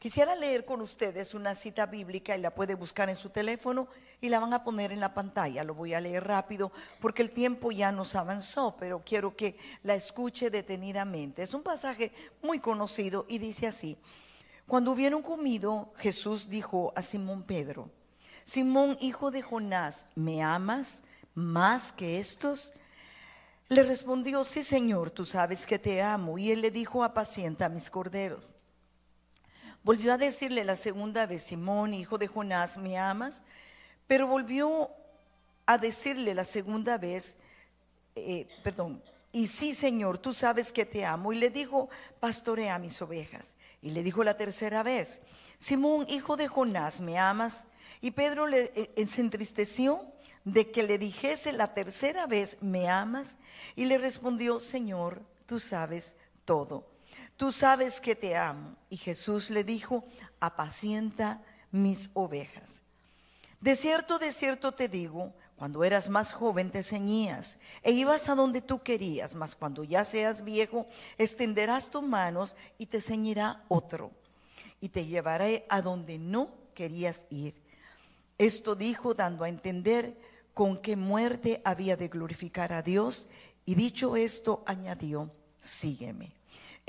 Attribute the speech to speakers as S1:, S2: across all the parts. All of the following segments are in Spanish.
S1: Quisiera leer con ustedes una cita bíblica y la puede buscar en su teléfono y la van a poner en la pantalla. Lo voy a leer rápido porque el tiempo ya nos avanzó, pero quiero que la escuche detenidamente. Es un pasaje muy conocido y dice así. Cuando hubieron comido, Jesús dijo a Simón Pedro, Simón, hijo de Jonás, ¿me amas más que estos? Le respondió, sí, Señor, tú sabes que te amo. Y él le dijo, apacienta mis corderos. Volvió a decirle la segunda vez, Simón, hijo de Jonás, ¿me amas? Pero volvió a decirle la segunda vez, eh, perdón, y sí, Señor, tú sabes que te amo. Y le dijo, pastorea mis ovejas. Y le dijo la tercera vez, Simón, hijo de Jonás, ¿me amas? Y Pedro le, eh, se entristeció de que le dijese la tercera vez, ¿me amas? Y le respondió, Señor, tú sabes todo tú sabes que te amo. Y Jesús le dijo, apacienta mis ovejas. De cierto, de cierto te digo, cuando eras más joven te ceñías e ibas a donde tú querías, mas cuando ya seas viejo, extenderás tus manos y te ceñirá otro, y te llevaré a donde no querías ir. Esto dijo dando a entender con qué muerte había de glorificar a Dios, y dicho esto añadió, sígueme.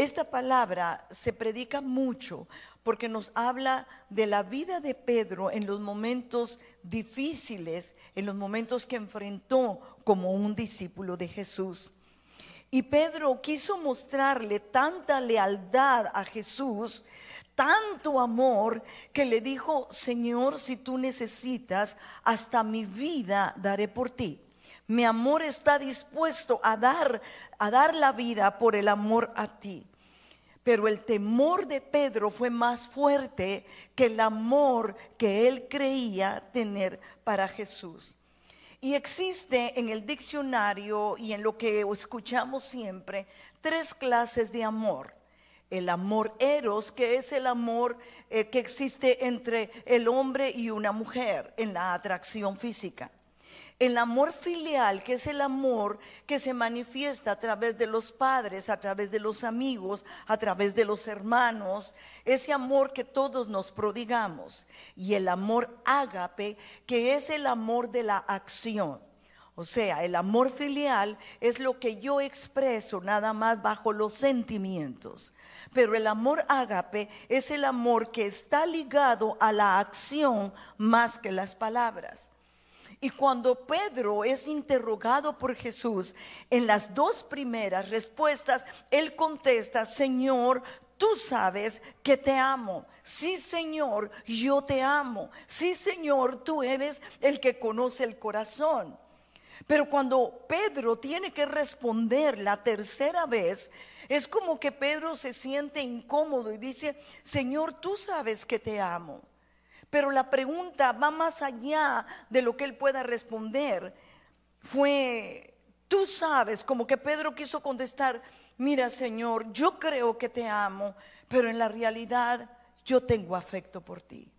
S1: Esta palabra se predica mucho porque nos habla de la vida de Pedro en los momentos difíciles, en los momentos que enfrentó como un discípulo de Jesús. Y Pedro quiso mostrarle tanta lealtad a Jesús, tanto amor, que le dijo, Señor, si tú necesitas, hasta mi vida daré por ti. Mi amor está dispuesto a dar, a dar la vida por el amor a ti. Pero el temor de Pedro fue más fuerte que el amor que él creía tener para Jesús. Y existe en el diccionario y en lo que escuchamos siempre tres clases de amor. El amor eros, que es el amor eh, que existe entre el hombre y una mujer en la atracción física el amor filial, que es el amor que se manifiesta a través de los padres, a través de los amigos, a través de los hermanos, ese amor que todos nos prodigamos. Y el amor ágape, que es el amor de la acción. O sea, el amor filial es lo que yo expreso nada más bajo los sentimientos. Pero el amor ágape es el amor que está ligado a la acción más que las palabras. Y cuando Pedro es interrogado por Jesús, en las dos primeras respuestas, él contesta, Señor, tú sabes que te amo. Sí, Señor, yo te amo. Sí, Señor, tú eres el que conoce el corazón. Pero cuando Pedro tiene que responder la tercera vez, es como que Pedro se siente incómodo y dice, Señor, tú sabes que te amo. Pero la pregunta va más allá de lo que él pueda responder. Fue, tú sabes, como que Pedro quiso contestar, mira Señor, yo creo que te amo, pero en la realidad yo tengo afecto por ti.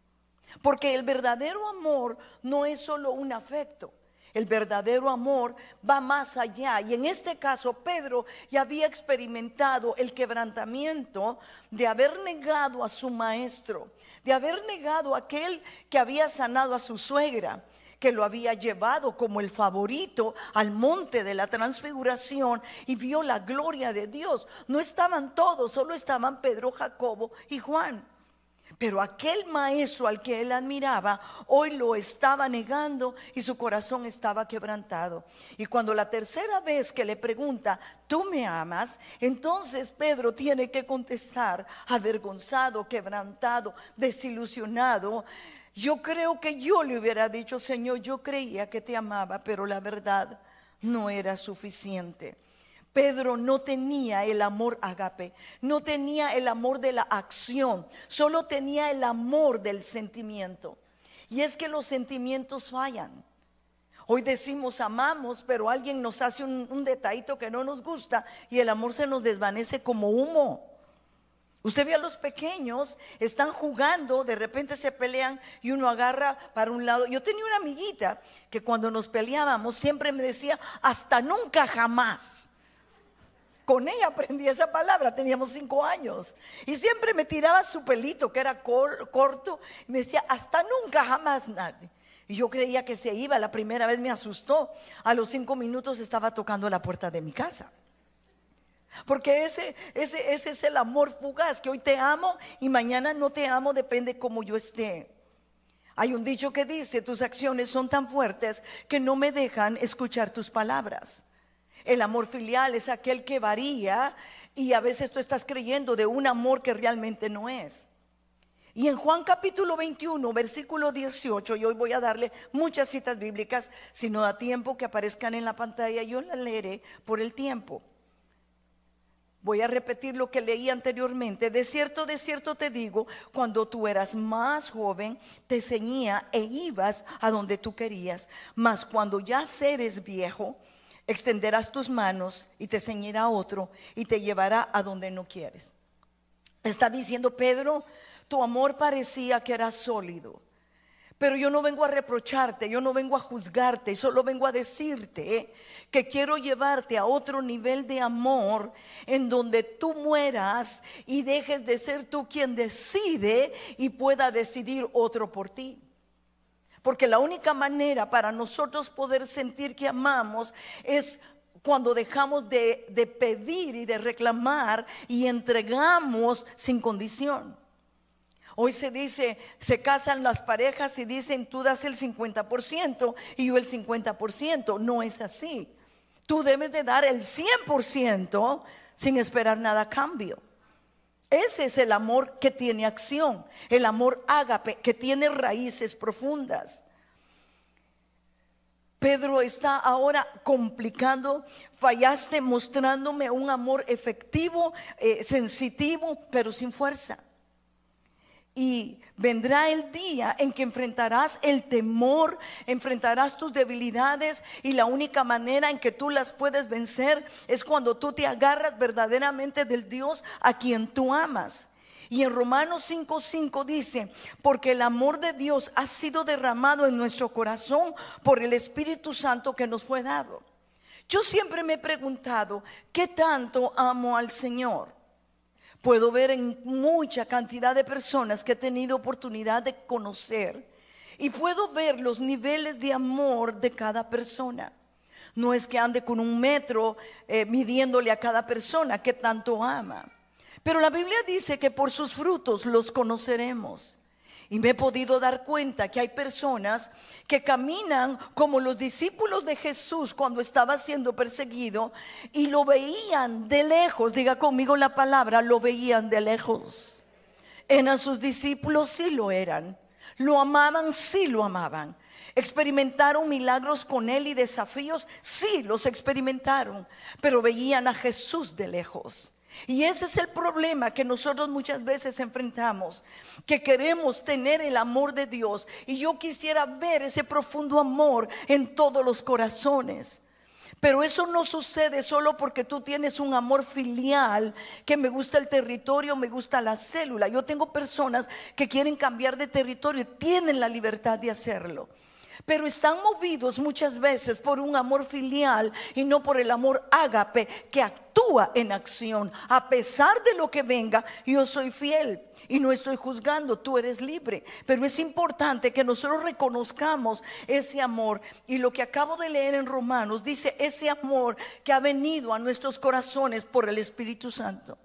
S1: Porque el verdadero amor no es solo un afecto. El verdadero amor va más allá. Y en este caso, Pedro ya había experimentado el quebrantamiento de haber negado a su maestro, de haber negado a aquel que había sanado a su suegra que lo había llevado como el favorito al monte de la transfiguración y vio la gloria de Dios. No estaban todos, solo estaban Pedro, Jacobo y Juan. Pero aquel maestro al que él admiraba, hoy lo estaba negando y su corazón estaba quebrantado. Y cuando la tercera vez que le pregunta, ¿tú me amas? Entonces Pedro tiene que contestar, avergonzado, quebrantado, desilusionado. Yo creo que yo le hubiera dicho, Señor, yo creía que te amaba, pero la verdad no era suficiente. Pedro no tenía el amor agape, no tenía el amor de la acción, solo tenía el amor del sentimiento. Y es que los sentimientos fallan. Hoy decimos amamos, pero alguien nos hace un, detallito que no nos gusta y el amor se nos desvanece como humo. Usted ve a los pequeños, están jugando, de repente se pelean y uno agarra para un lado. Yo tenía una amiguita que cuando nos peleábamos siempre me decía, hasta nunca jamás. Con ella aprendí esa palabra, teníamos cinco años. Y siempre me tiraba su pelito, que era corto, y me decía, hasta nunca, jamás nadie. Y yo creía que se iba, la primera vez me asustó. A los cinco minutos estaba tocando la puerta de mi casa. Porque ese, ese, ese es el amor fugaz, que hoy te amo y mañana no te amo, depende cómo yo esté. Hay un dicho que dice, tus acciones son tan fuertes que no me dejan escuchar tus palabras. El amor filial es aquel que varía y a veces tú estás creyendo de un amor que realmente no es. Y en Juan capítulo 21, versículo 18, y hoy voy a darle muchas citas bíblicas, si no da tiempo que aparezcan en la pantalla, yo la leeré por el tiempo. Voy a repetir lo que leí anteriormente. De cierto, de cierto te digo, cuando tú eras más joven, te ceñía e ibas a donde tú querías. Mas cuando ya seres viejo, extenderás tus manos y te ceñirá otro y te llevará a donde no quieres. Está diciendo Pedro, tu amor parecía que era sólido pero yo no vengo a reprocharte, yo no vengo a juzgarte, solo vengo a decirte que quiero llevarte a otro nivel de amor en donde tú mueras y dejes de ser tú quien decide y pueda decidir otro por ti. Porque la única manera para nosotros poder sentir que amamos es cuando dejamos de, pedir y de reclamar y entregamos sin condición. Hoy se dice, se casan las parejas y dicen, tú das el 50% y yo el 50%. No es así. Tú debes de dar el 100% sin esperar nada a cambio. Ese es el amor que tiene acción, el amor ágape, que tiene raíces profundas. Pedro está ahora complicando, fallaste mostrándome un amor efectivo, eh, sensitivo, pero sin fuerza. Y vendrá el día en que enfrentarás el temor, enfrentarás tus debilidades y la única manera en que tú las puedes vencer es cuando tú te agarras verdaderamente del Dios a quien tú amas. Y en Romanos 5:5 dice, porque el amor de Dios ha sido derramado en nuestro corazón por el Espíritu Santo que nos fue dado. Yo siempre me he preguntado, ¿qué tanto amo al Señor? Puedo ver en mucha cantidad de personas que he tenido oportunidad de conocer y puedo ver los niveles de amor de cada persona. No es que ande con un metro eh, midiéndole a cada persona que tanto ama. Pero la Biblia dice que por sus frutos los conoceremos. Y me he podido dar cuenta que hay personas que caminan como los discípulos de Jesús cuando estaba siendo perseguido y lo veían de lejos. Diga conmigo la palabra, lo veían de lejos. Eran sus discípulos, sí lo eran. Lo amaban, sí lo amaban. Experimentaron milagros con él y desafíos, sí los experimentaron, pero veían a Jesús de lejos. Y ese es el problema que nosotros muchas veces enfrentamos, que queremos tener el amor de Dios. Y yo quisiera ver ese profundo amor en todos los corazones. Pero eso no sucede solo porque tú tienes un amor filial, que me gusta el territorio, me gusta la célula. Yo tengo personas que quieren cambiar de territorio y tienen la libertad de hacerlo pero están movidos muchas veces por un amor filial y no por el amor ágape que actúa en acción. A pesar de lo que venga, yo soy fiel y no estoy juzgando, tú eres libre. Pero es importante que nosotros reconozcamos ese amor. Y lo que acabo de leer en Romanos dice ese amor que ha venido a nuestros corazones por el Espíritu Santo.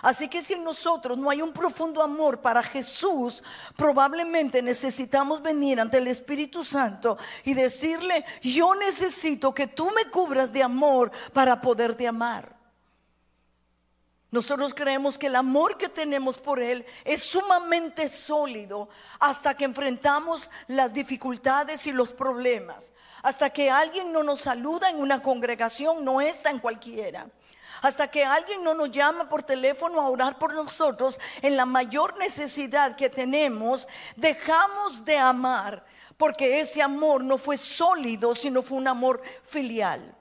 S1: Así que si en nosotros no hay un profundo amor para Jesús, probablemente necesitamos venir ante el Espíritu Santo y decirle, yo necesito que tú me cubras de amor para poderte amar. Nosotros creemos que el amor que tenemos por Él es sumamente sólido hasta que enfrentamos las dificultades y los problemas. Hasta que alguien no nos saluda en una congregación, no está en cualquiera hasta que alguien no nos llama por teléfono a orar por nosotros en la mayor necesidad que tenemos, dejamos de amar, porque ese amor no fue sólido, sino fue un amor filial.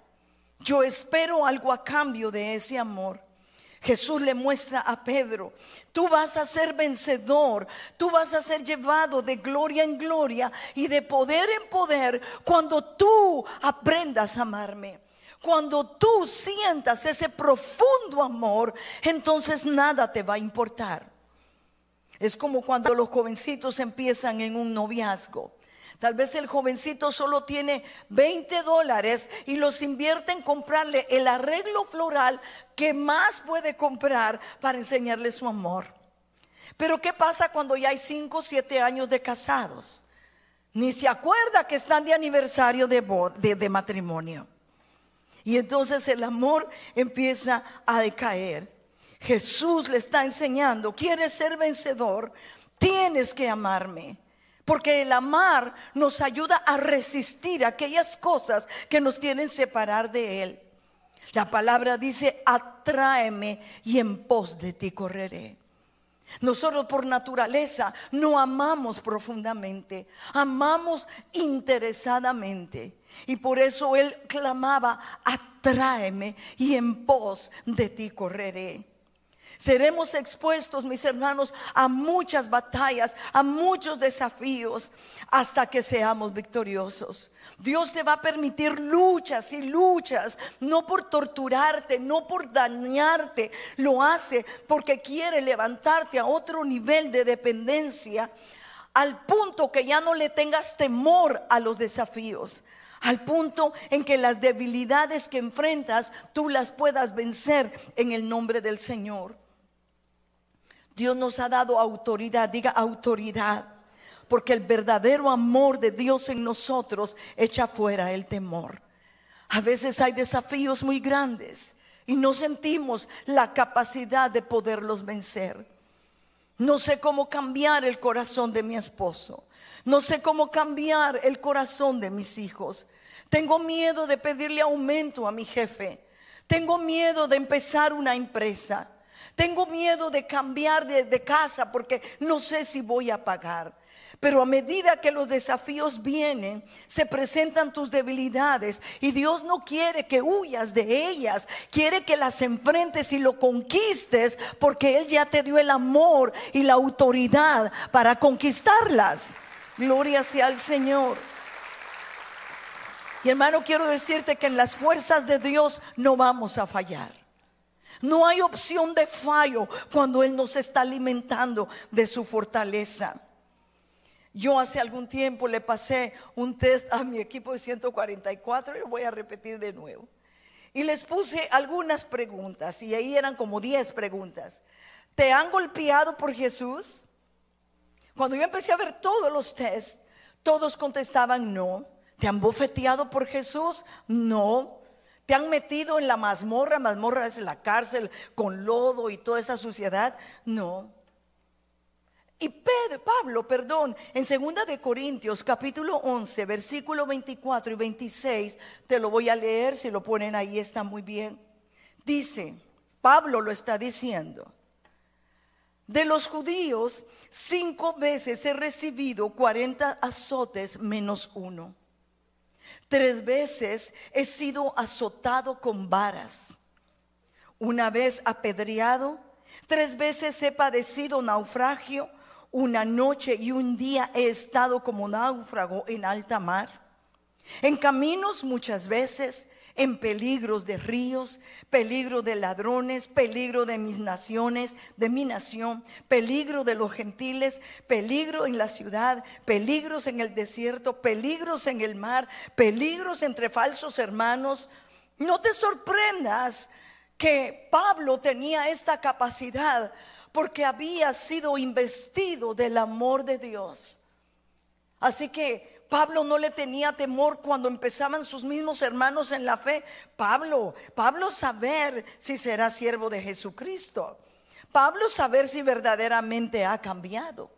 S1: Yo espero algo a cambio de ese amor. Jesús le muestra a Pedro, tú vas a ser vencedor, tú vas a ser llevado de gloria en gloria y de poder en poder cuando tú aprendas a amarme Cuando tú sientas ese profundo amor, entonces nada te va a importar. Es como cuando los jovencitos empiezan en un noviazgo. Tal vez el jovencito solo tiene 20 dólares y los invierte en comprarle el arreglo floral que más puede comprar para enseñarle su amor. Pero ¿qué pasa cuando ya hay 5 o 7 años de casados? Ni se acuerda que están de aniversario de, de matrimonio. Y entonces el amor empieza a decaer. Jesús le está enseñando, quieres ser vencedor, tienes que amarme. Porque el amar nos ayuda a resistir aquellas cosas que nos quieren separar de Él. La palabra dice, atráeme y en pos de ti correré. Nosotros por naturaleza no amamos profundamente, amamos interesadamente. Y por eso él clamaba, atráeme y en pos de ti correré. Seremos expuestos, mis hermanos, a muchas batallas, a muchos desafíos, hasta que seamos victoriosos. Dios te va a permitir luchas y luchas, no por torturarte, no por dañarte, lo hace porque quiere levantarte a otro nivel de dependencia, al punto que ya no le tengas temor a los desafíos al punto en que las debilidades que enfrentas tú las puedas vencer en el nombre del Señor. Dios nos ha dado autoridad, diga autoridad, porque el verdadero amor de Dios en nosotros echa fuera el temor. A veces hay desafíos muy grandes y no sentimos la capacidad de poderlos vencer. No sé cómo cambiar el corazón de mi esposo. No sé cómo cambiar el corazón de mis hijos. Tengo miedo de pedirle aumento a mi jefe. Tengo miedo de empezar una empresa. Tengo miedo de cambiar de, casa porque no sé si voy a pagar. Pero a medida que los desafíos vienen, se presentan tus debilidades y Dios no quiere que huyas de ellas, quiere que las enfrentes y lo conquistes porque Él ya te dio el amor y la autoridad para conquistarlas. Gloria sea al Señor. Y hermano, quiero decirte que en las fuerzas de Dios no vamos a fallar. No hay opción de fallo cuando Él nos está alimentando de su fortaleza. Yo hace algún tiempo le pasé un test a mi equipo de 144 y lo voy a repetir de nuevo. Y les puse algunas preguntas y ahí eran como 10 preguntas. ¿Te han golpeado por Jesús? Cuando yo empecé a ver todos los tests, todos contestaban no. ¿Te han bofeteado por Jesús? No. ¿Te han metido en la mazmorra? Mazmorra es la cárcel con lodo y toda esa suciedad. No. Y Pablo, perdón, en segunda de Corintios capítulo 11, versículo 24 y 26, te lo voy a leer, si lo ponen ahí está muy bien. Dice, Pablo lo está diciendo. De los judíos, cinco veces he recibido 40 azotes menos uno. Tres veces he sido azotado con varas, una vez apedreado, tres veces he padecido naufragio, una noche y un día he estado como náufrago en alta mar. En caminos muchas veces en peligros de ríos, peligro de ladrones, peligro de mis naciones, de mi nación, peligro de los gentiles, peligro en la ciudad, peligros en el desierto, peligros en el mar, peligros entre falsos hermanos. No te sorprendas que Pablo tenía esta capacidad porque había sido investido del amor de Dios. Así que Pablo no le tenía temor cuando empezaban sus mismos hermanos en la fe. Pablo, Pablo saber si será siervo de Jesucristo. Pablo saber si verdaderamente ha cambiado.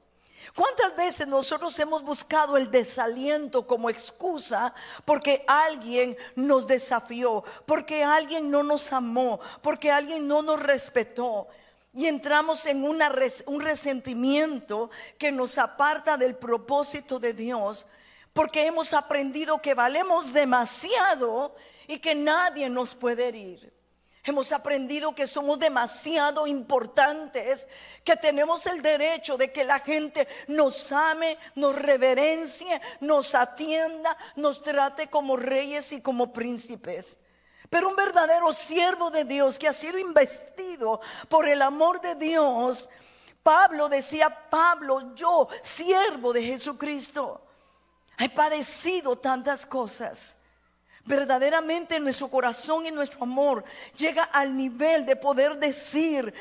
S1: ¿Cuántas veces nosotros hemos buscado el desaliento como excusa porque alguien nos desafió, porque alguien no nos amó, porque alguien no nos respetó? Y entramos en un resentimiento que nos aparta del propósito de Dios porque hemos aprendido que valemos demasiado y que nadie nos puede herir. Hemos aprendido que somos demasiado importantes, que tenemos el derecho de que la gente nos ame, nos reverencie, nos atienda, nos trate como reyes y como príncipes. Pero un verdadero siervo de Dios que ha sido investido por el amor de Dios, Pablo decía, Pablo, yo, siervo de Jesucristo, he padecido tantas cosas. Verdaderamente nuestro corazón y nuestro amor llega al nivel de poder decir,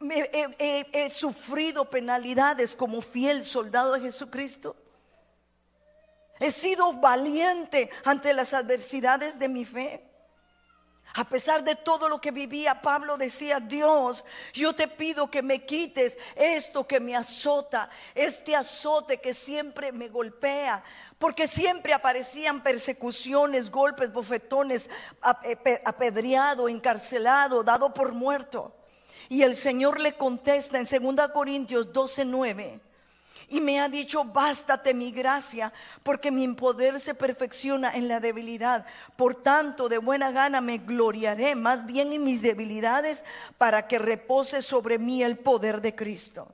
S1: he sufrido penalidades como fiel soldado de Jesucristo. He sido valiente ante las adversidades de mi fe. A pesar de todo lo que vivía, Pablo decía, Dios, yo te pido que me quites esto que me azota, este azote que siempre me golpea, porque siempre aparecían persecuciones, golpes, bofetones, apedreado, encarcelado, dado por muerto. Y el Señor le contesta en 2 Corintios 12, 9 y me ha dicho, bástate mi gracia, porque mi poder se perfecciona en la debilidad. Por tanto, de buena gana me gloriaré más bien en mis debilidades para que repose sobre mí el poder de Cristo.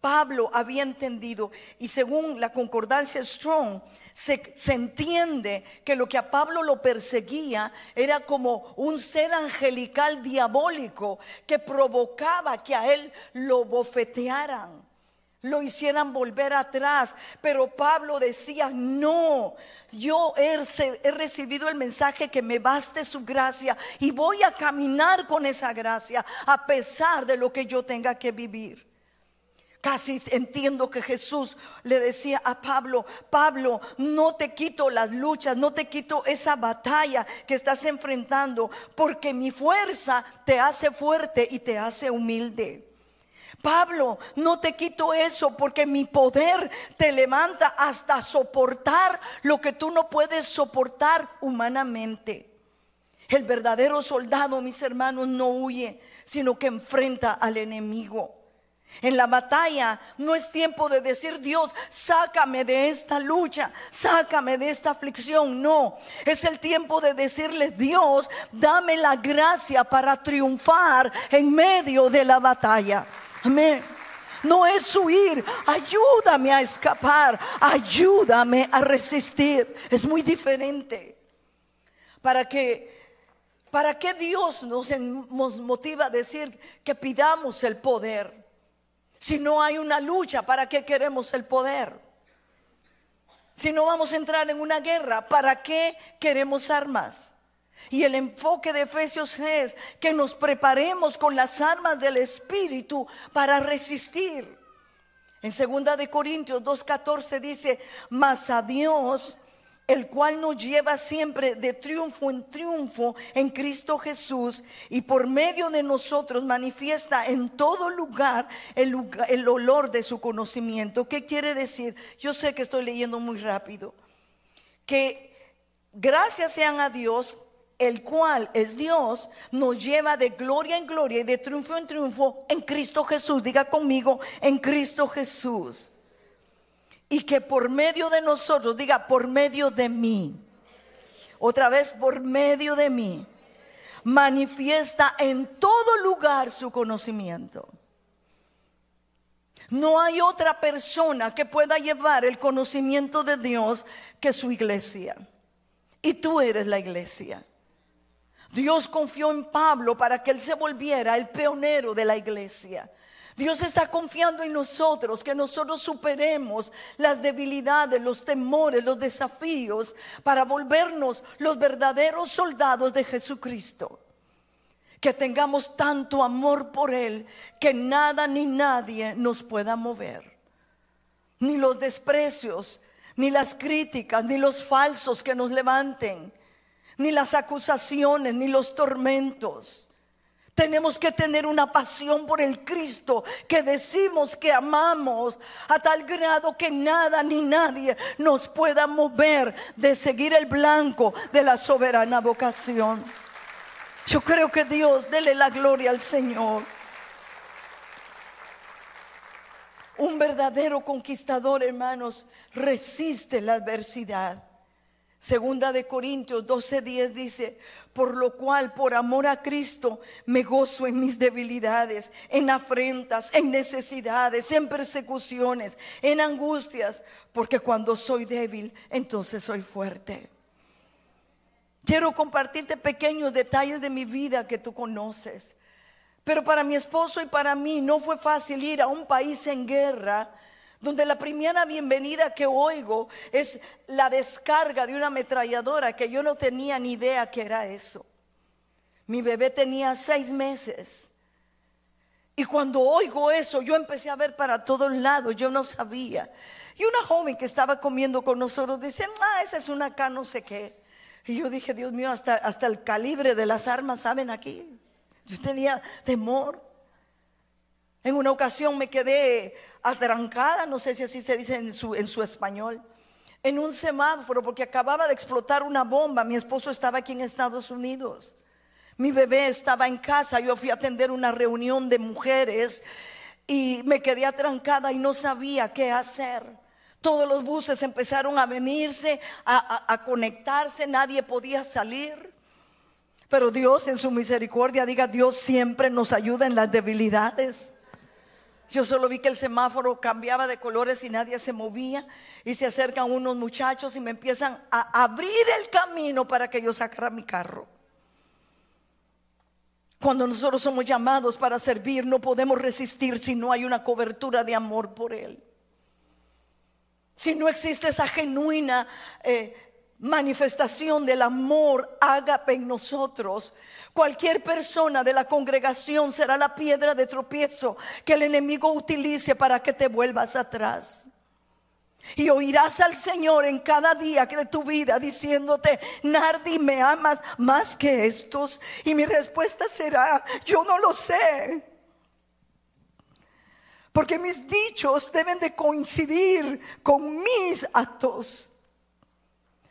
S1: Pablo había entendido y según la concordancia Strong, se, se, entiende que lo que a Pablo lo perseguía era como un ser angelical diabólico que provocaba que a él lo bofetearan lo hicieran volver atrás. Pero Pablo decía, no, yo he, recibido el mensaje que me baste su gracia y voy a caminar con esa gracia a pesar de lo que yo tenga que vivir. Casi entiendo que Jesús le decía a Pablo, Pablo, no te quito las luchas, no te quito esa batalla que estás enfrentando, porque mi fuerza te hace fuerte y te hace humilde. Pablo, no te quito eso porque mi poder te levanta hasta soportar lo que tú no puedes soportar humanamente. El verdadero soldado, mis hermanos, no huye, sino que enfrenta al enemigo. En la batalla no es tiempo de decir, Dios, sácame de esta lucha, sácame de esta aflicción. No, es el tiempo de decirle, Dios, dame la gracia para triunfar en medio de la batalla. Amén. No es huir, ayúdame a escapar, ayúdame a resistir. Es muy diferente. Para que ¿Para qué Dios nos, motiva a decir que pidamos el poder? Si no hay una lucha, ¿para qué queremos el poder? Si no vamos a entrar en una guerra, ¿para qué queremos armas? Y el enfoque de Efesios es que nos preparemos con las armas del Espíritu para resistir. En segunda de Corintios 2:14 dice, "Mas a Dios, el cual nos lleva siempre de triunfo en triunfo en Cristo Jesús y por medio de nosotros manifiesta en todo lugar el, el olor de su conocimiento." ¿Qué quiere decir? Yo sé que estoy leyendo muy rápido. Que gracias sean a Dios el cual es Dios, nos lleva de gloria en gloria y de triunfo en triunfo en Cristo Jesús. Diga conmigo, en Cristo Jesús. Y que por medio de nosotros, diga, por medio de mí. Otra vez, por medio de mí. Manifiesta en todo lugar su conocimiento. No hay otra persona que pueda llevar el conocimiento de Dios que su iglesia. Y tú eres la iglesia. Dios confió en Pablo para que él se volviera el pionero de la iglesia. Dios está confiando en nosotros, que nosotros superemos las debilidades, los temores, los desafíos, para volvernos los verdaderos soldados de Jesucristo. Que tengamos tanto amor por Él que nada ni nadie nos pueda mover. Ni los desprecios, ni las críticas, ni los falsos que nos levanten ni las acusaciones, ni los tormentos. Tenemos que tener una pasión por el Cristo que decimos que amamos a tal grado que nada ni nadie nos pueda mover de seguir el blanco de la soberana vocación. Yo creo que Dios, dele la gloria al Señor. Un verdadero conquistador, hermanos, resiste la adversidad. Segunda de Corintios 12:10 dice, por lo cual por amor a Cristo me gozo en mis debilidades, en afrentas, en necesidades, en persecuciones, en angustias, porque cuando soy débil, entonces soy fuerte. Quiero compartirte pequeños detalles de mi vida que tú conoces. Pero para mi esposo y para mí no fue fácil ir a un país en guerra donde la primera bienvenida que oigo es la descarga de una ametralladora que yo no tenía ni idea que era eso. Mi bebé tenía seis meses. Y cuando oigo eso, yo empecé a ver para todos lados, yo no sabía. Y una joven que estaba comiendo con nosotros dice, ah, esa es una acá no sé qué. Y yo dije, Dios mío, hasta, hasta el calibre de las armas saben aquí. Yo tenía temor. En una ocasión me quedé atrancada, no sé si así se dice en su, en su español, en un semáforo porque acababa de explotar una bomba. Mi esposo estaba aquí en Estados Unidos. Mi bebé estaba en casa. Yo fui a atender una reunión de mujeres y me quedé atrancada y no sabía qué hacer. Todos los buses empezaron a venirse, a, conectarse, nadie podía salir. Pero Dios en su misericordia, diga, Dios siempre nos ayuda en las debilidades. Yo solo vi que el semáforo cambiaba de colores y nadie se movía. Y se acercan unos muchachos y me empiezan a abrir el camino para que yo sacara mi carro. Cuando nosotros somos llamados para servir, no podemos resistir si no hay una cobertura de amor por Él si no existe esa genuina eh, manifestación del amor ágape en nosotros, cualquier persona de la congregación será la piedra de tropiezo que el enemigo utilice para que te vuelvas atrás. Y oirás al Señor en cada día de tu vida diciéndote, Nardi, ¿me amas más que estos? Y mi respuesta será, yo no lo sé. Porque mis dichos deben de coincidir con mis actos.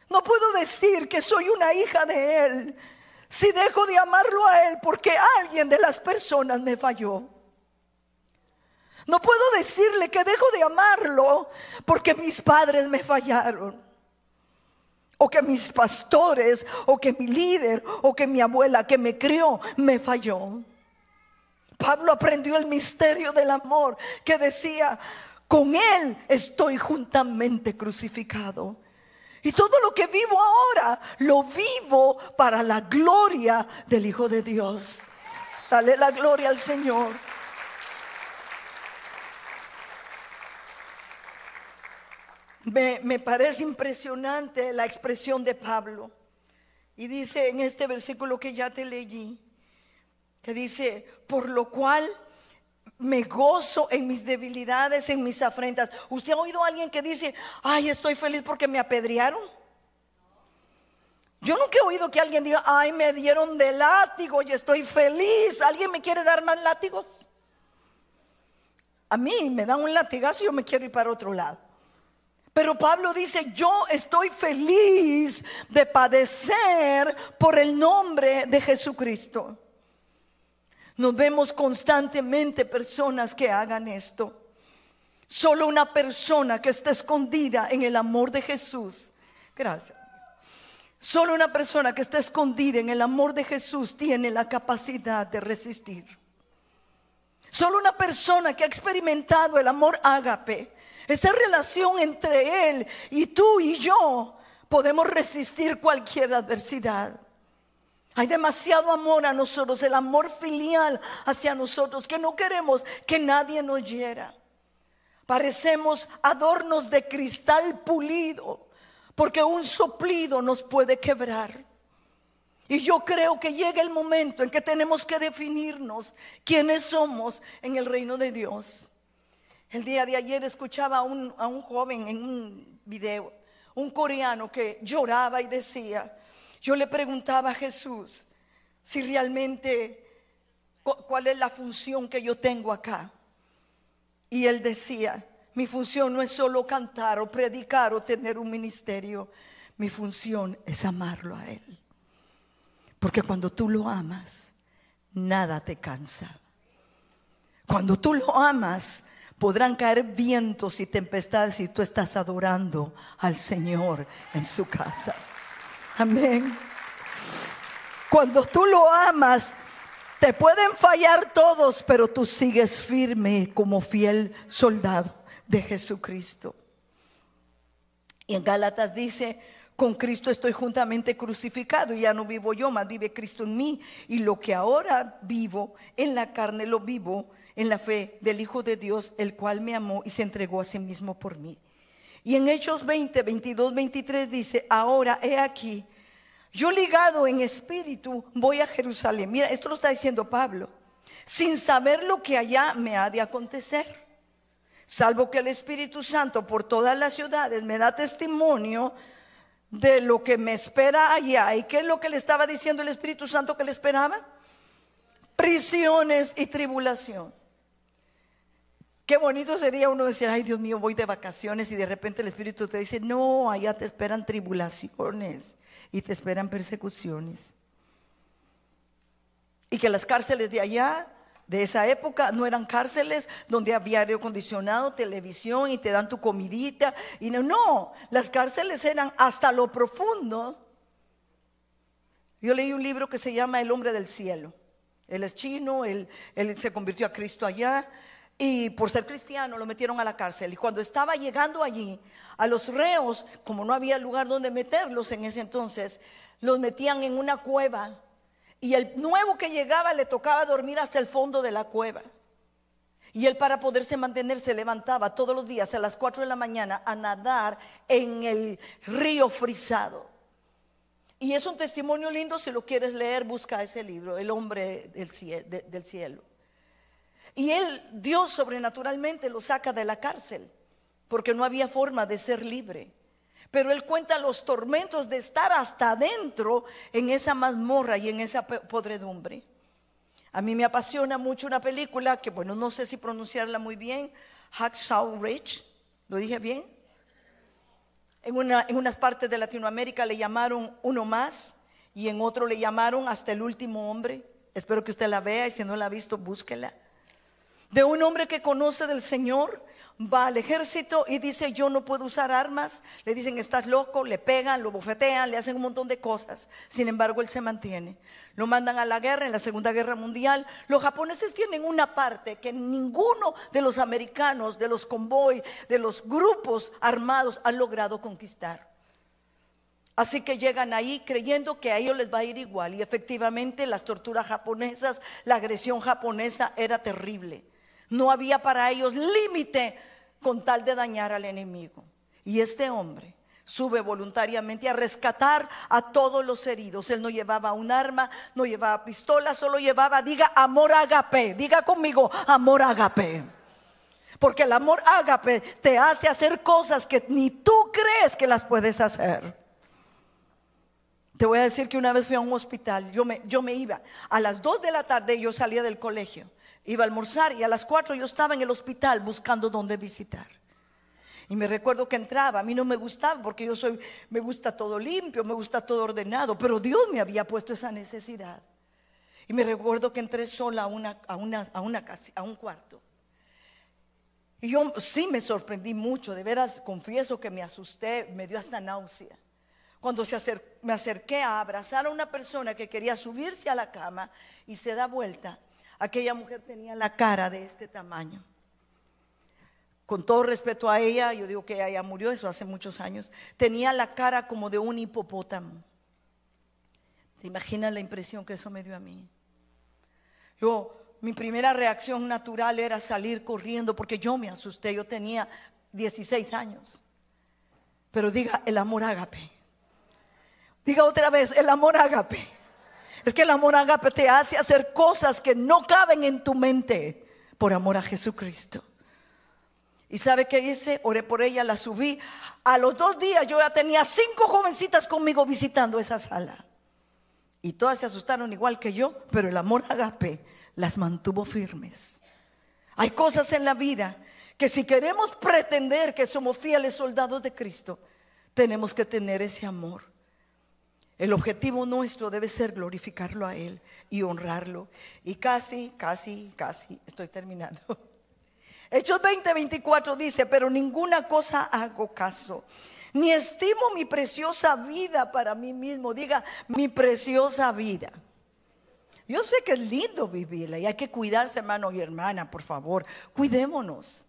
S1: No puedo decir que soy una hija de Él si dejo de amarlo a Él porque alguien de las personas me falló. No puedo decirle que dejo de amarlo porque mis padres me fallaron. O que mis pastores, o que mi líder, o que mi abuela que me crió me falló. Pablo aprendió el misterio del amor que decía, con Él estoy juntamente crucificado. Y todo lo que vivo ahora, lo vivo para la gloria del Hijo de Dios. Dale la gloria al Señor. Me, me, parece impresionante la expresión de Pablo. Y dice en este versículo que ya te leí, que dice, por lo cual me gozo en mis debilidades, en mis afrentas. ¿Usted ha oído a alguien que dice, ay, estoy feliz porque me apedrearon? Yo nunca he oído que alguien diga, ay, me dieron de látigo y estoy feliz. ¿Alguien me quiere dar más látigos? A mí me dan un latigazo y yo me quiero ir para otro lado. Pero Pablo dice, yo estoy feliz de padecer por el nombre de Jesucristo. Nos vemos constantemente personas que hagan esto. Solo una persona que está escondida en el amor de Jesús. Gracias. Solo una persona que está escondida en el amor de Jesús tiene la capacidad de resistir. Solo una persona que ha experimentado el amor ágape, esa relación entre Él y tú y yo, podemos resistir cualquier adversidad. Hay demasiado amor a nosotros, el amor filial hacia nosotros, que no queremos que nadie nos hiera. Parecemos adornos de cristal pulido, porque un soplido nos puede quebrar. Y yo creo que llega el momento en que tenemos que definirnos quiénes somos en el reino de Dios. El día de ayer escuchaba a un, a un joven en un video, un coreano que lloraba y decía, yo le preguntaba a Jesús si realmente cuál es la función que yo tengo acá. Y él decía, mi función no es solo cantar o predicar o tener un ministerio, mi función es amarlo a Él. Porque cuando tú lo amas, nada te cansa. Cuando tú lo amas, podrán caer vientos y tempestades y tú estás adorando al Señor en su casa. Amén. Cuando tú lo amas, te pueden fallar todos, pero tú sigues firme como fiel soldado de Jesucristo. Y en Gálatas dice, Con Cristo estoy juntamente crucificado y ya no vivo yo, más vive Cristo en mí. Y lo que ahora vivo en la carne lo vivo en la fe del Hijo de Dios, el cual me amó y se entregó a sí mismo por mí. Y en Hechos 20, 22, 23 dice, ahora he aquí, yo ligado en espíritu voy a Jerusalén. Mira, esto lo está diciendo Pablo, sin saber lo que allá me ha de acontecer. Salvo que el Espíritu Santo por todas las ciudades me da testimonio de lo que me espera allá. ¿Y qué es lo que le estaba diciendo el Espíritu Santo que le esperaba? Prisiones y tribulación. Qué bonito sería uno decir, ay Dios mío, voy de vacaciones y de repente el Espíritu te dice, no, allá te esperan tribulaciones y te esperan persecuciones. Y que las cárceles de allá, de esa época, no eran cárceles donde había aire acondicionado, televisión y te dan tu comidita. Y no, no, las cárceles eran hasta lo profundo. Yo leí un libro que se llama El hombre del cielo. Él es chino, él, él se convirtió a Cristo allá y por ser cristiano lo metieron a la cárcel. Y cuando estaba llegando allí, a los reos, como no había lugar donde meterlos en ese entonces, los metían en una cueva. Y el nuevo que llegaba le tocaba dormir hasta el fondo de la cueva. Y él para poderse mantener se levantaba todos los días a las 4 de la mañana a nadar en el río frisado. Y es un testimonio lindo, si lo quieres leer, busca ese libro, El hombre del cielo. Y él, Dios sobrenaturalmente lo saca de la cárcel, porque no había forma de ser libre. Pero él cuenta los tormentos de estar hasta adentro en esa mazmorra y en esa podredumbre. A mí me apasiona mucho una película que, bueno, no sé si pronunciarla muy bien, Hacksaw Ridge, ¿lo dije bien? En, en unas partes de Latinoamérica le llamaron Uno Más y en otro le llamaron Hasta el Último Hombre. Espero que usted la vea y si no la ha visto, búsquela de un hombre que conoce del Señor, va al ejército y dice, yo no puedo usar armas. Le dicen, estás loco, le pegan, lo bofetean, le hacen un montón de cosas. Sin embargo, él se mantiene. Lo mandan a la guerra, en la Segunda Guerra Mundial. Los japoneses tienen una parte que ninguno de los americanos, de los convoy, de los grupos armados han logrado conquistar. Así que llegan ahí creyendo que a ellos les va a ir igual. Y efectivamente las torturas japonesas, la agresión japonesa era terrible. No había para ellos límite con tal de dañar al enemigo. Y este hombre sube voluntariamente a rescatar a todos los heridos. Él no llevaba un arma, no llevaba pistola, solo llevaba, diga, amor agape. Diga conmigo, amor agape. Porque el amor agape te hace hacer cosas que ni tú crees que las puedes hacer. Te voy a decir que una vez fui a un hospital, yo me, iba, a las 2 de la tarde yo salía del colegio iba a almorzar y a las 4 yo estaba en el hospital buscando dónde visitar. Y me recuerdo que entraba, a mí no me gustaba porque yo soy, me gusta todo limpio, me gusta todo ordenado, pero Dios me había puesto esa necesidad. Y me recuerdo que entré sola a, una, a, una, a, una a un cuarto. Y yo sí me sorprendí mucho, de veras confieso que me asusté, me dio hasta náusea. Cuando se me acerqué a abrazar a una persona que quería subirse a la cama y se da vuelta Aquella mujer tenía la cara de este tamaño. Con todo respeto a ella, yo digo que ella murió, eso hace muchos años, tenía la cara como de un hipopótamo. ¿Te imaginas la impresión que eso me dio a mí? Yo, mi primera reacción natural era salir corriendo porque yo me asusté, yo tenía 16 años. Pero diga el amor ágape. Diga otra vez, el amor ágape. Es que el amor agape te hace hacer cosas que no caben en tu mente por amor a Jesucristo. ¿Y sabe qué hice? Oré por ella, la subí. A los dos días yo ya tenía cinco jovencitas conmigo visitando esa sala. Y todas se asustaron igual que yo, pero el amor agape las mantuvo firmes. Hay cosas en la vida que si queremos pretender que somos fieles soldados de Cristo, tenemos que tener ese amor. El objetivo nuestro debe ser glorificarlo a Él y honrarlo. Y casi, casi, casi, estoy terminando. Hechos 20, 24 dice, pero ninguna cosa hago caso, ni estimo mi preciosa vida para mí mismo. Diga, mi preciosa vida. Yo sé que es lindo vivirla y hay que cuidarse, hermano y hermana, por favor, cuidémonos.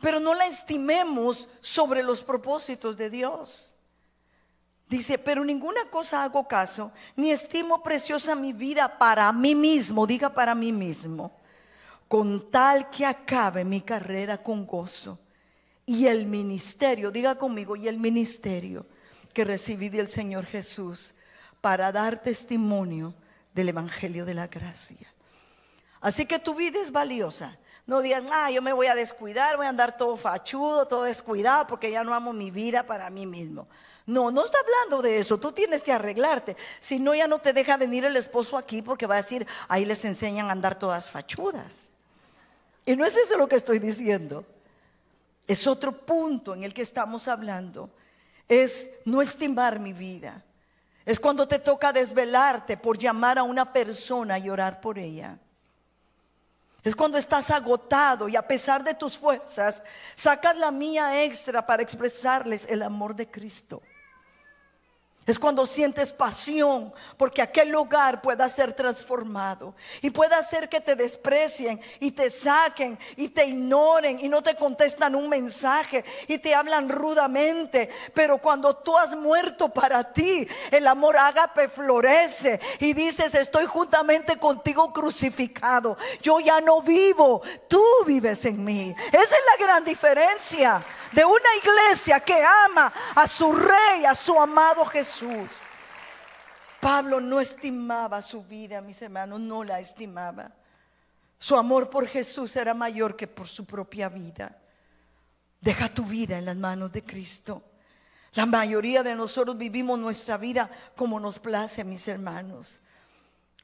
S1: Pero no la estimemos sobre los propósitos de Dios. Dice, pero ninguna cosa hago caso, ni estimo preciosa mi vida para mí mismo, diga para mí mismo, con tal que acabe mi carrera con gozo. Y el ministerio, diga conmigo, y el ministerio que recibí del Señor Jesús para dar testimonio del Evangelio de la Gracia. Así que tu vida es valiosa. No digas, ah, yo me voy a descuidar, voy a andar todo fachudo, todo descuidado, porque ya no amo mi vida para mí mismo. No, no está hablando de eso. Tú tienes que arreglarte. Si no, ya no te deja venir el esposo aquí porque va a decir, ahí les enseñan a andar todas fachudas. Y no es eso lo que estoy diciendo. Es otro punto en el que estamos hablando. Es no estimar mi vida. Es cuando te toca desvelarte por llamar a una persona y orar por ella. Es cuando estás agotado y a pesar de tus fuerzas, sacas la mía extra para expresarles el amor de Cristo. Es cuando sientes pasión porque aquel lugar pueda ser transformado y pueda hacer que te desprecien y te saquen y te ignoren y no te contestan un mensaje y te hablan rudamente. Pero cuando tú has muerto para ti, el amor ágape florece y dices, estoy juntamente contigo crucificado. Yo ya no vivo, tú vives en mí. Esa es la gran diferencia de una iglesia que ama a su rey, a su amado Jesús. Pablo no estimaba su vida, mis hermanos, no la estimaba. Su amor por Jesús era mayor que por su propia vida. Deja tu vida en las manos de Cristo. La mayoría de nosotros vivimos nuestra vida como nos place, mis hermanos.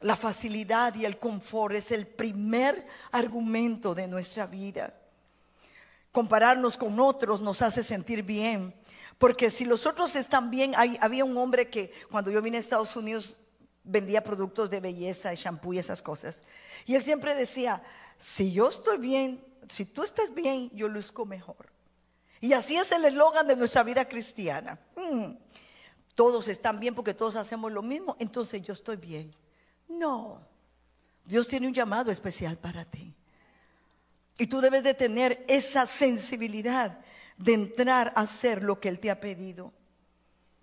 S1: La facilidad y el confort es el primer argumento de nuestra vida compararnos con otros nos hace sentir bien. Porque si los otros están bien, había un hombre que cuando yo vine a Estados Unidos vendía productos de belleza, de shampoo y esas cosas. Y él siempre decía, si yo estoy bien, si tú estás bien, yo luzco mejor. Y así es el eslogan de nuestra vida cristiana. Mm, todos están bien porque todos hacemos lo mismo, entonces yo estoy bien. No, Dios tiene un llamado especial para ti. Y tú debes de tener esa sensibilidad de entrar a hacer lo que Él te ha pedido.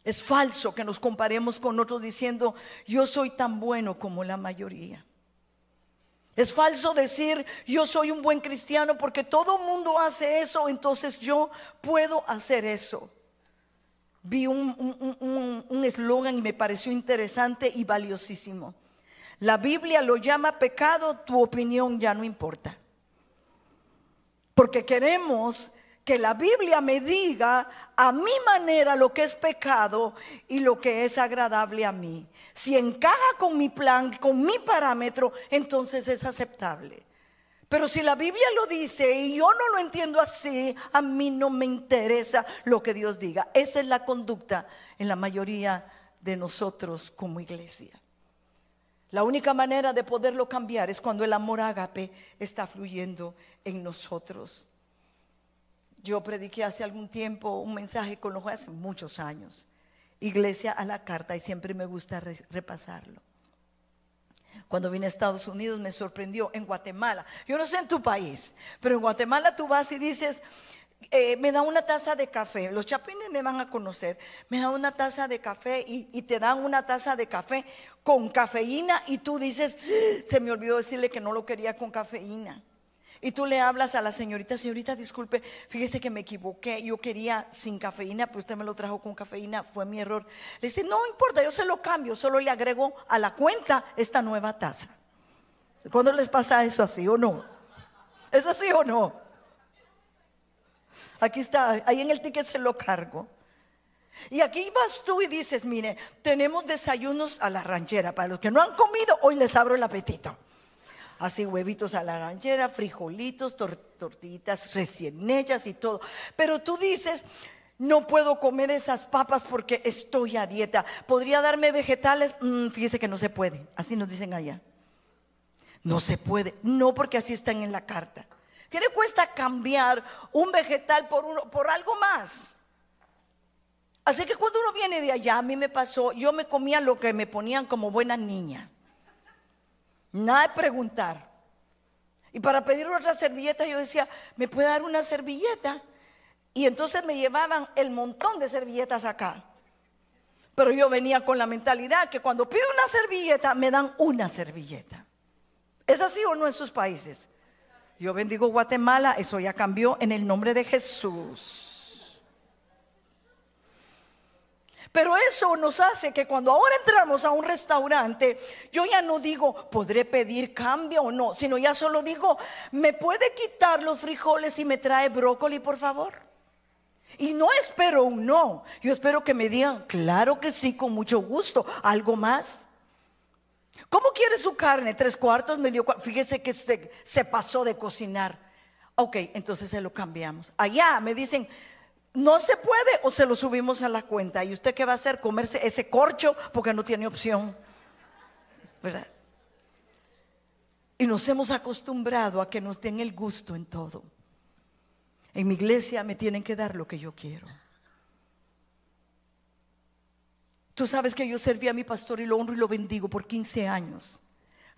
S1: Es falso que nos comparemos con otros diciendo, yo soy tan bueno como la mayoría. Es falso decir, yo soy un buen cristiano porque todo el mundo hace eso, entonces yo puedo hacer eso. Vi un eslogan y me pareció interesante y valiosísimo. La Biblia lo llama pecado, tu opinión ya no importa. Porque queremos que la Biblia me diga a mi manera lo que es pecado y lo que es agradable a mí. Si encaja con mi plan, con mi parámetro, entonces es aceptable. Pero si la Biblia lo dice y yo no lo entiendo así, a mí no me interesa lo que Dios diga. Esa es la conducta en la mayoría de nosotros como iglesia. La única manera de poderlo cambiar es cuando el amor ágape está fluyendo en nosotros. Yo prediqué hace algún tiempo un mensaje con los hace muchos años. Iglesia a la carta y siempre me gusta repasarlo. Cuando vine a Estados Unidos me sorprendió en Guatemala. Yo no sé en tu país, pero en Guatemala tú vas y dices, eh, me da una taza de café, los chapines me van a conocer, me da una taza de café y, te dan una taza de café con cafeína y tú dices, se me olvidó decirle que no lo quería con cafeína. Y tú le hablas a la señorita, señorita, disculpe, fíjese que me equivoqué, yo quería sin cafeína, pero usted me lo trajo con cafeína, fue mi error. Le dice, no importa, yo se lo cambio, solo le agrego a la cuenta esta nueva taza. ¿Cuándo les pasa eso así o no? ¿Es así o no? Aquí está, ahí en el ticket se lo cargo. Y aquí vas tú y dices, mire, tenemos desayunos a la ranchera. Para los que no han comido, hoy les abro el apetito. Así huevitos a la ranchera, frijolitos, tortillitas recién hechas y todo. Pero tú dices, no puedo comer esas papas porque estoy a dieta. ¿Podría darme vegetales? Mm, fíjese que no se puede. Así nos dicen allá. No se puede. No porque así están en la carta. ¿Qué le cuesta cambiar un vegetal por, uno, por algo más? Así que cuando uno viene de allá, a mí me pasó, yo me comía lo que me ponían como buena niña. Nada de preguntar. Y para pedir otra servilleta yo decía, ¿me puede dar una servilleta? Y entonces me llevaban el montón de servilletas acá. Pero yo venía con la mentalidad que cuando pido una servilleta, me dan una servilleta. ¿Es así o no en sus países? Yo bendigo Guatemala, eso ya cambió en el nombre de Jesús. Pero eso nos hace que cuando ahora entramos a un restaurante, yo ya no digo, ¿podré pedir cambio o no? Sino ya solo digo, ¿me puede quitar los frijoles y me trae brócoli, por favor? Y no espero un no, yo espero que me digan, claro que sí, con mucho gusto, algo más. ¿Cómo quiere su carne? Tres cuartos, medio cuarto. Fíjese que se, se pasó de cocinar. Ok, entonces se lo cambiamos. Allá me dicen, no se puede o se lo subimos a la cuenta. ¿Y usted qué va a hacer? Comerse ese corcho porque no tiene opción. ¿Verdad? Y nos hemos acostumbrado a que nos den el gusto en todo. En mi iglesia me tienen que dar lo que yo quiero. Tú sabes que yo serví a mi pastor y lo honro y lo bendigo por 15 años.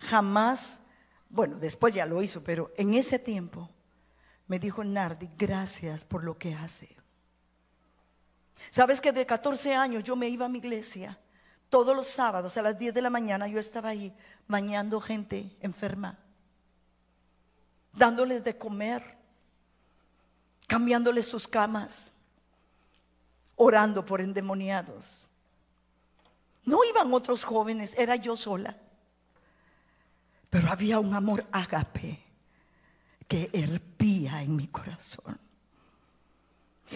S1: Jamás, bueno, después ya lo hizo, pero en ese tiempo me dijo Nardi, gracias por lo que hace. Sabes que de 14 años yo me iba a mi iglesia. Todos los sábados a las 10 de la mañana yo estaba ahí bañando gente enferma, dándoles de comer, cambiándoles sus camas, orando por endemoniados. No iban otros jóvenes, era yo sola. Pero había un amor ágape que hervía en mi corazón.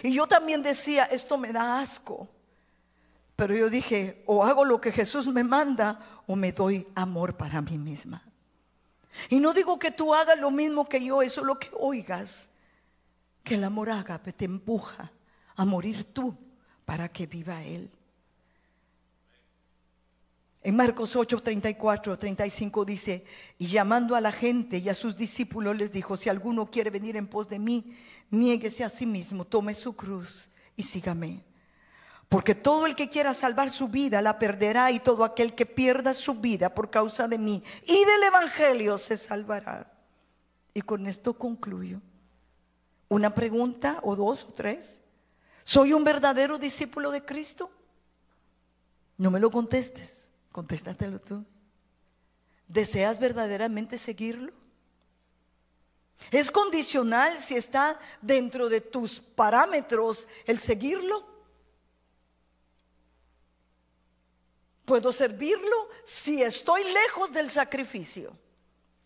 S1: Y yo también decía, esto me da asco. Pero yo dije, o hago lo que Jesús me manda o me doy amor para mí misma. Y no digo que tú hagas lo mismo que yo, eso es lo que oigas. Que el amor ágape te empuja a morir tú para que viva Él. En Marcos 8, 34, 35 dice, y llamando a la gente y a sus discípulos les dijo, si alguno quiere venir en pos de mí, niéguese a sí mismo, tome su cruz y sígame. Porque todo el que quiera salvar su vida la perderá y todo aquel que pierda su vida por causa de mí y del Evangelio se salvará. Y con esto concluyo. Una pregunta o dos o tres. ¿Soy un verdadero discípulo de Cristo? No me lo contestes, contéstatelo tú. ¿Deseas verdaderamente seguirlo? Es condicional si está dentro de tus parámetros el seguirlo. Puedo servirlo si estoy lejos del sacrificio.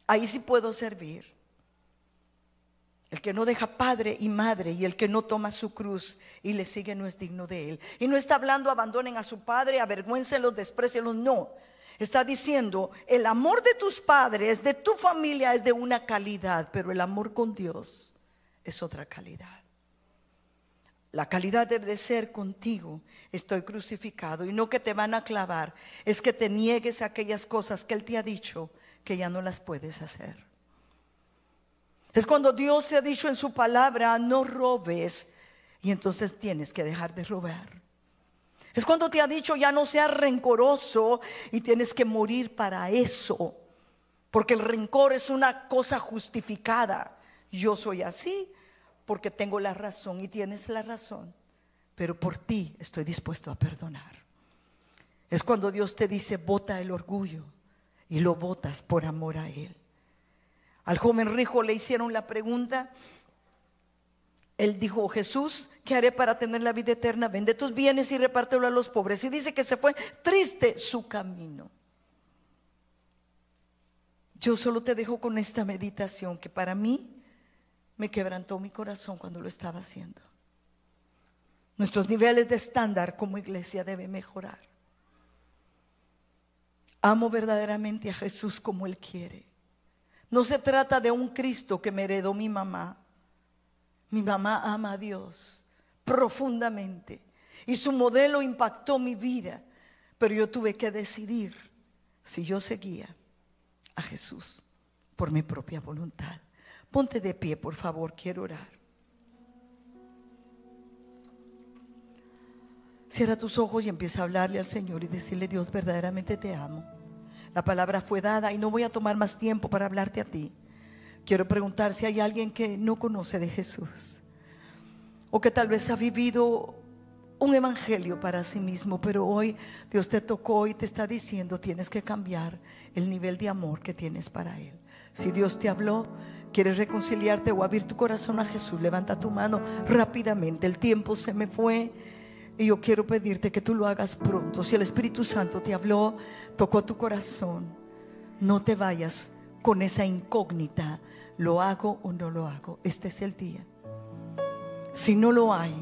S1: Ahí sí puedo servir. El que no deja padre y madre y el que no toma su cruz y le sigue no es digno de él. Y no está hablando abandonen a su padre, avergüéncenlos, desprecienlos, no. Está diciendo, el amor de tus padres, de tu familia es de una calidad, pero el amor con Dios es otra calidad. La calidad debe ser contigo. Estoy crucificado y no que te van a clavar, es que te niegues a aquellas cosas que Él te ha dicho que ya no las puedes hacer. Es cuando Dios te ha dicho en su palabra, no robes, y entonces tienes que dejar de robar. Es cuando te ha dicho ya no seas rencoroso y tienes que morir para eso. Porque el rencor es una cosa justificada. Yo soy así porque tengo la razón y tienes la razón. Pero por ti estoy dispuesto a perdonar. Es cuando Dios te dice, bota el orgullo y lo botas por amor a Él. Al joven rico le hicieron la pregunta. Él dijo, Jesús, ¿qué haré para tener la vida eterna? Vende tus bienes y repártelo a los pobres. Y dice que se fue triste su camino. Yo solo te dejo con esta meditación que para mí me quebrantó mi corazón cuando lo estaba haciendo. Nuestros niveles de estándar como iglesia deben mejorar. Amo verdaderamente a Jesús como Él quiere. No se trata de un Cristo que me heredó mi mamá. Mi mamá ama a Dios profundamente. Y su modelo impactó mi vida. Pero yo tuve que decidir si yo seguía a Jesús por mi propia voluntad. Ponte de pie, por favor, quiero orar. Cierra tus ojos y empieza a hablarle al Señor y decirle, Dios, verdaderamente te amo. La palabra fue dada y no voy a tomar más tiempo para hablarte a ti. Quiero preguntar si hay alguien que no conoce de Jesús o que tal vez ha vivido un evangelio para sí mismo, pero hoy Dios te tocó y te está diciendo, tienes que cambiar el nivel de amor que tienes para Él. Si Dios te habló, quieres reconciliarte o abrir tu corazón a Jesús, levanta tu mano rápidamente. El tiempo se me fue y yo quiero pedirte que tú lo hagas pronto. Si el Espíritu Santo te habló, tocó tu corazón, no te vayas con esa incógnita. ¿Lo hago o no lo hago? Este es el día. Si no lo hay,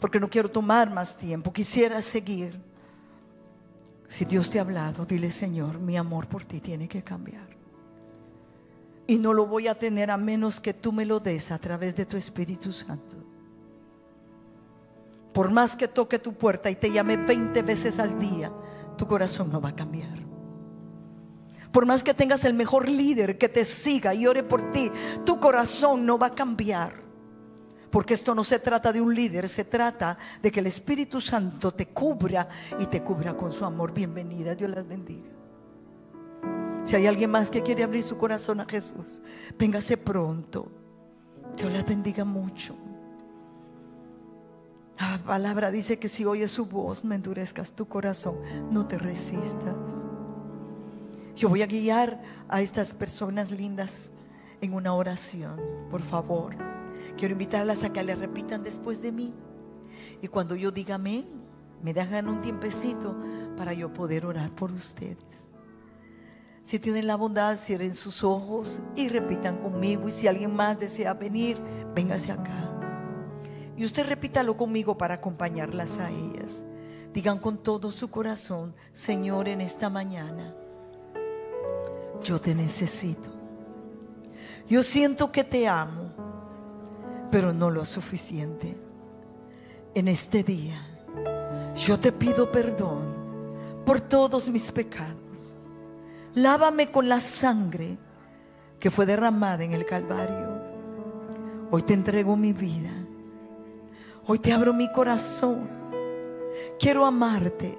S1: porque no quiero tomar más tiempo, quisiera seguir. Si Dios te ha hablado, dile Señor, mi amor por ti tiene que cambiar. Y no lo voy a tener a menos que tú me lo des a través de tu Espíritu Santo. Por más que toque tu puerta y te llame 20 veces al día, tu corazón no va a cambiar. Por más que tengas el mejor líder que te siga y ore por ti, tu corazón no va a cambiar. Porque esto no se trata de un líder, se trata de que el Espíritu Santo te cubra y te cubra con su amor. Bienvenida, Dios las bendiga. Si hay alguien más que quiere abrir su corazón a Jesús, véngase pronto. Dios las bendiga mucho. La palabra dice que si oyes su voz, no endurezcas tu corazón, no te resistas. Yo voy a guiar a estas personas lindas en una oración, por favor. Quiero invitarlas a que le repitan después de mí. Y cuando yo diga amén, me dejan un tiempecito para yo poder orar por ustedes. Si tienen la bondad, cierren sus ojos y repitan conmigo. Y si alguien más desea venir, véngase acá. Y usted repítalo conmigo para acompañarlas a ellas. Digan con todo su corazón, Señor, en esta mañana, yo te necesito. Yo siento que te amo pero no lo suficiente. En este día, yo te pido perdón por todos mis pecados. Lávame con la sangre que fue derramada en el Calvario. Hoy te entrego mi vida. Hoy te abro mi corazón. Quiero amarte.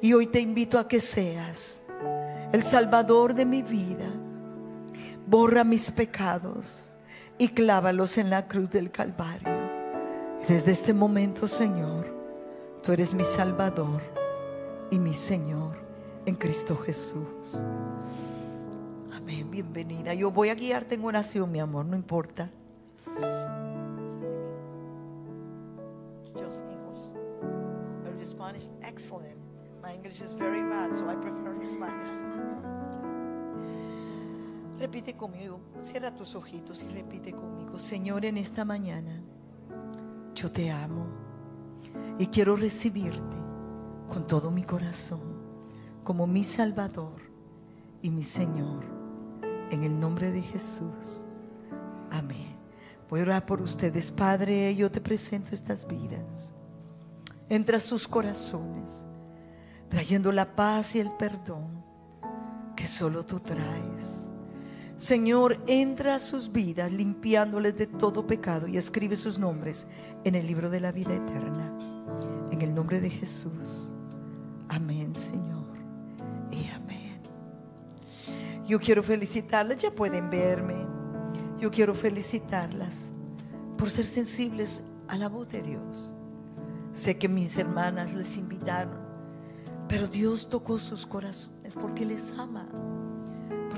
S1: Y hoy te invito a que seas el Salvador de mi vida. Borra mis pecados y clávalos en la cruz del Calvario. Desde este momento, Señor, tú eres mi Salvador y mi Señor en Cristo Jesús. Amén, bienvenida. Yo voy a guiarte en oración, mi amor, no importa. Just English. Excellent. My English is very bad, so I prefer Spanish. Repite conmigo, cierra tus ojitos y repite conmigo, Señor, en esta mañana yo te amo y quiero recibirte con todo mi corazón como mi Salvador y mi Señor. En el nombre de Jesús. Amén. Voy a orar por ustedes. Padre, yo te presento estas vidas. Entra a sus corazones, trayendo la paz y el perdón que solo tú traes. Señor, entra a sus vidas limpiándoles de todo pecado y escribe sus nombres en el libro de la vida eterna. En el nombre de Jesús. Amén, Señor. Y amén. Yo quiero felicitarlas, ya pueden verme. Yo quiero felicitarlas por ser sensibles a la voz de Dios. Sé que mis hermanas les invitaron, pero Dios tocó sus corazones porque les ama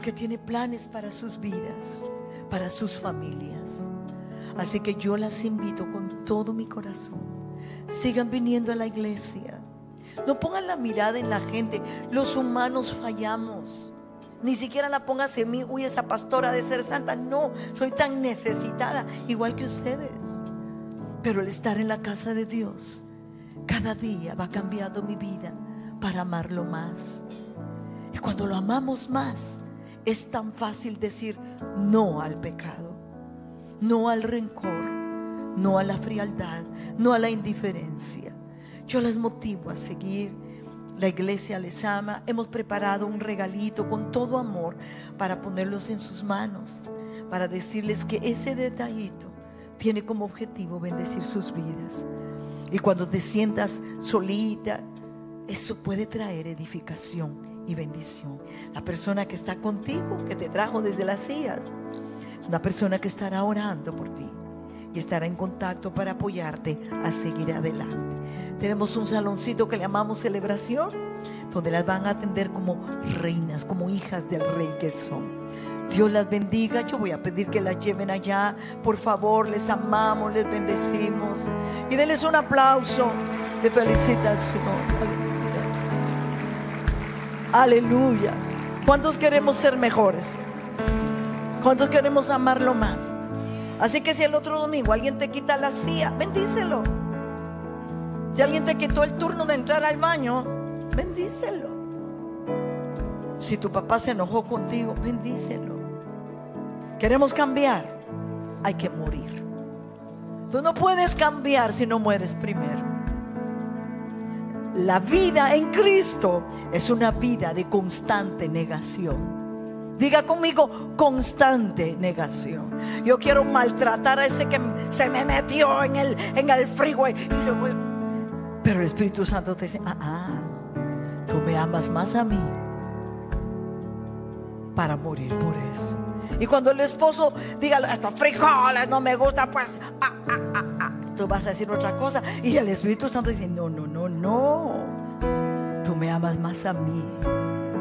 S1: porque tiene planes para sus vidas, para sus familias. Así que yo las invito con todo mi corazón. Sigan viniendo a la iglesia. No pongan la mirada en la gente. Los humanos fallamos. Ni siquiera la pongas en mí, uy, esa pastora de ser santa. No, soy tan necesitada, igual que ustedes. Pero el estar en la casa de Dios, cada día va cambiando mi vida para amarlo más. Y cuando lo amamos más, es tan fácil decir no al pecado, no al rencor, no a la frialdad, no a la indiferencia. Yo las motivo a seguir. La iglesia les ama. Hemos preparado un regalito con todo amor para ponerlos en sus manos, para decirles que ese detallito tiene como objetivo bendecir sus vidas. Y cuando te sientas solita, eso puede traer edificación y bendición. La persona que está contigo, que te trajo desde las sillas, una persona que estará orando por ti. y estará en contacto para apoyarte a seguir adelante. Tenemos un saloncito que le llamamos celebración, donde las van a atender como reinas, como hijas del rey que son. Dios las bendiga. Yo voy a pedir que las lleven allá. Por favor, les amamos, les bendecimos. Y denles un aplauso de felicitación. Aleluya. ¿Cuántos queremos ser mejores? ¿Cuántos queremos amarlo más? Así que si el otro domingo alguien te quita la silla, bendícelo. Si alguien te quitó el turno de entrar al baño, bendícelo. Si tu papá se enojó contigo, bendícelo. Queremos cambiar, hay que morir. Tú no puedes cambiar si no mueres primero. La vida en Cristo es una vida de constante negación. Diga conmigo, constante negación. Yo quiero maltratar a ese que se me metió en el, en el. Pero el Espíritu Santo te dice, ah, ah, tú me amas más a mí para morir por eso. Y cuando el esposo diga, estos frijoles no me gustan, pues, ah, ah, ah tú vas a decir otra cosa. Y el Espíritu Santo dice, no, no, no, no. Tú me amas más a mí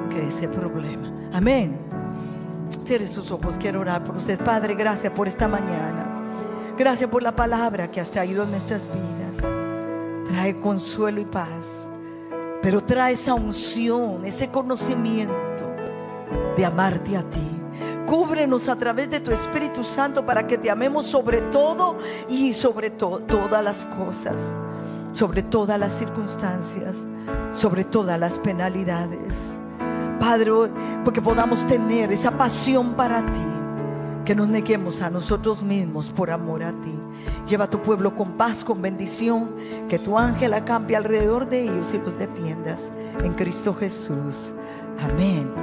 S1: que ese problema. Amén. Cierre sus ojos, quiero orar por ustedes. Padre, gracias por esta mañana. Gracias por la palabra que has traído en nuestras vidas. Trae consuelo y paz. Pero trae esa unción, ese conocimiento de amarte a ti Cúbrenos a través de tu Espíritu Santo para que te amemos sobre todo y sobre todas las cosas, sobre todas las circunstancias, sobre todas las penalidades. Padre, porque podamos tener esa pasión para ti, que nos neguemos a nosotros mismos por amor a ti. Lleva a tu pueblo con paz, con bendición, que tu ángel acampe alrededor de ellos y los defiendas. En Cristo Jesús. Amén.